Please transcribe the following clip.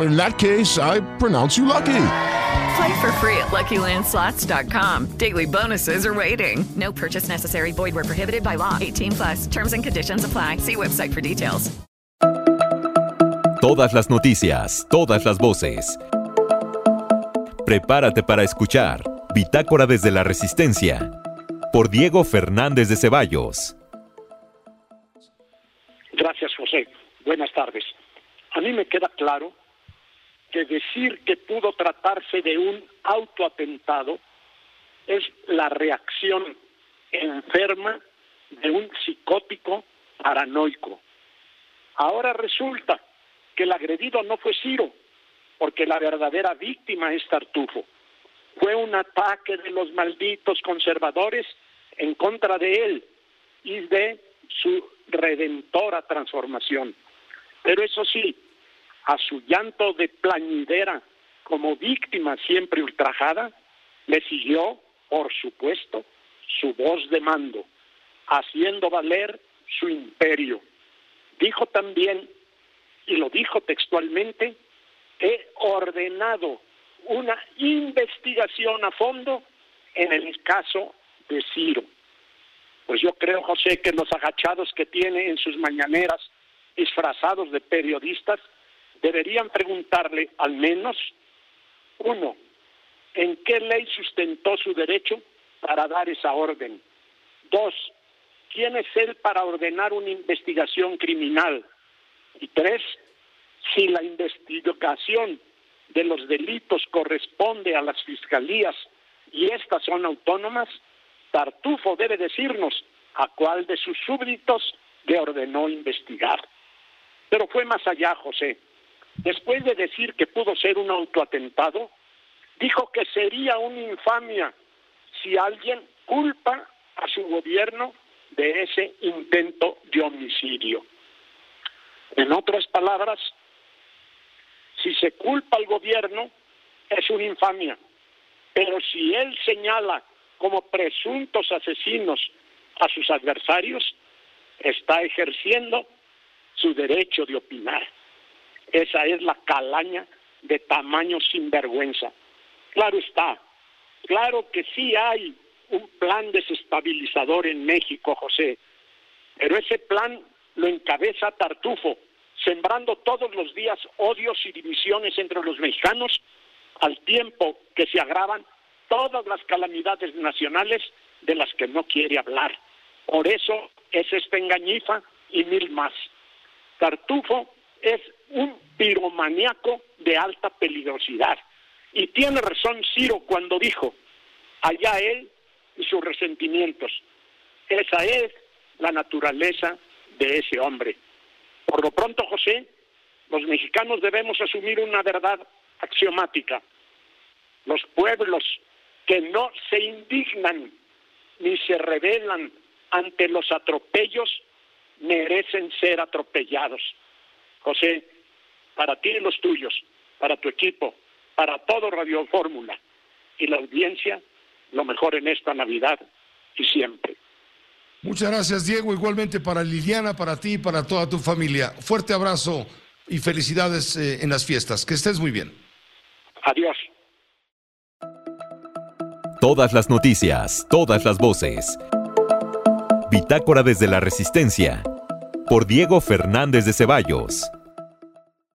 In that case, I pronounce you lucky. Play for free at LuckyLandSlots.com. Daily bonuses are waiting. No purchase necessary. Void where prohibited by law. 18 plus. Terms and conditions apply. See website for details. Todas las noticias, todas las voces. Prepárate para escuchar Bitácora desde la Resistencia por Diego Fernández de Ceballos. Gracias, José. Buenas tardes. A mí me queda claro que decir que pudo tratarse de un autoatentado es la reacción enferma de un psicótico paranoico. Ahora resulta que el agredido no fue Ciro, porque la verdadera víctima es Tartufo. Fue un ataque de los malditos conservadores en contra de él y de su redentora transformación. Pero eso sí, a su llanto de plañidera como víctima siempre ultrajada, le siguió, por supuesto, su voz de mando, haciendo valer su imperio. Dijo también, y lo dijo textualmente, he ordenado una investigación a fondo en el caso de Ciro. Pues yo creo, José, que los agachados que tiene en sus mañaneras disfrazados de periodistas deberían preguntarle al menos, uno, ¿en qué ley sustentó su derecho para dar esa orden? Dos, ¿quién es él para ordenar una investigación criminal? Y tres, si la investigación de los delitos corresponde a las fiscalías y estas son autónomas, Tartufo debe decirnos a cuál de sus súbditos le ordenó investigar. Pero fue más allá, José. Después de decir que pudo ser un autoatentado, dijo que sería una infamia si alguien culpa a su gobierno de ese intento de homicidio. En otras palabras, si se culpa al gobierno, es una infamia. Pero si él señala como presuntos asesinos a sus adversarios, está ejerciendo su derecho de opinar. Esa es la calaña de tamaño sinvergüenza. Claro está, claro que sí hay un plan desestabilizador en México, José, pero ese plan lo encabeza Tartufo, sembrando todos los días odios y divisiones entre los mexicanos, al tiempo que se agravan todas las calamidades nacionales de las que no quiere hablar. Por eso es esta engañifa y mil más. Tartufo es un piromaniaco de alta peligrosidad. Y tiene razón Ciro cuando dijo, allá él y sus resentimientos. Esa es la naturaleza de ese hombre. Por lo pronto, José, los mexicanos debemos asumir una verdad axiomática. Los pueblos que no se indignan ni se rebelan ante los atropellos merecen ser atropellados. José, para ti y los tuyos, para tu equipo, para todo Radio Fórmula y la audiencia, lo mejor en esta Navidad y siempre. Muchas gracias, Diego. Igualmente para Liliana, para ti y para toda tu familia. Fuerte abrazo y felicidades eh, en las fiestas. Que estés muy bien. Adiós. Todas las noticias, todas las voces. Bitácora desde la Resistencia. Por Diego Fernández de Ceballos.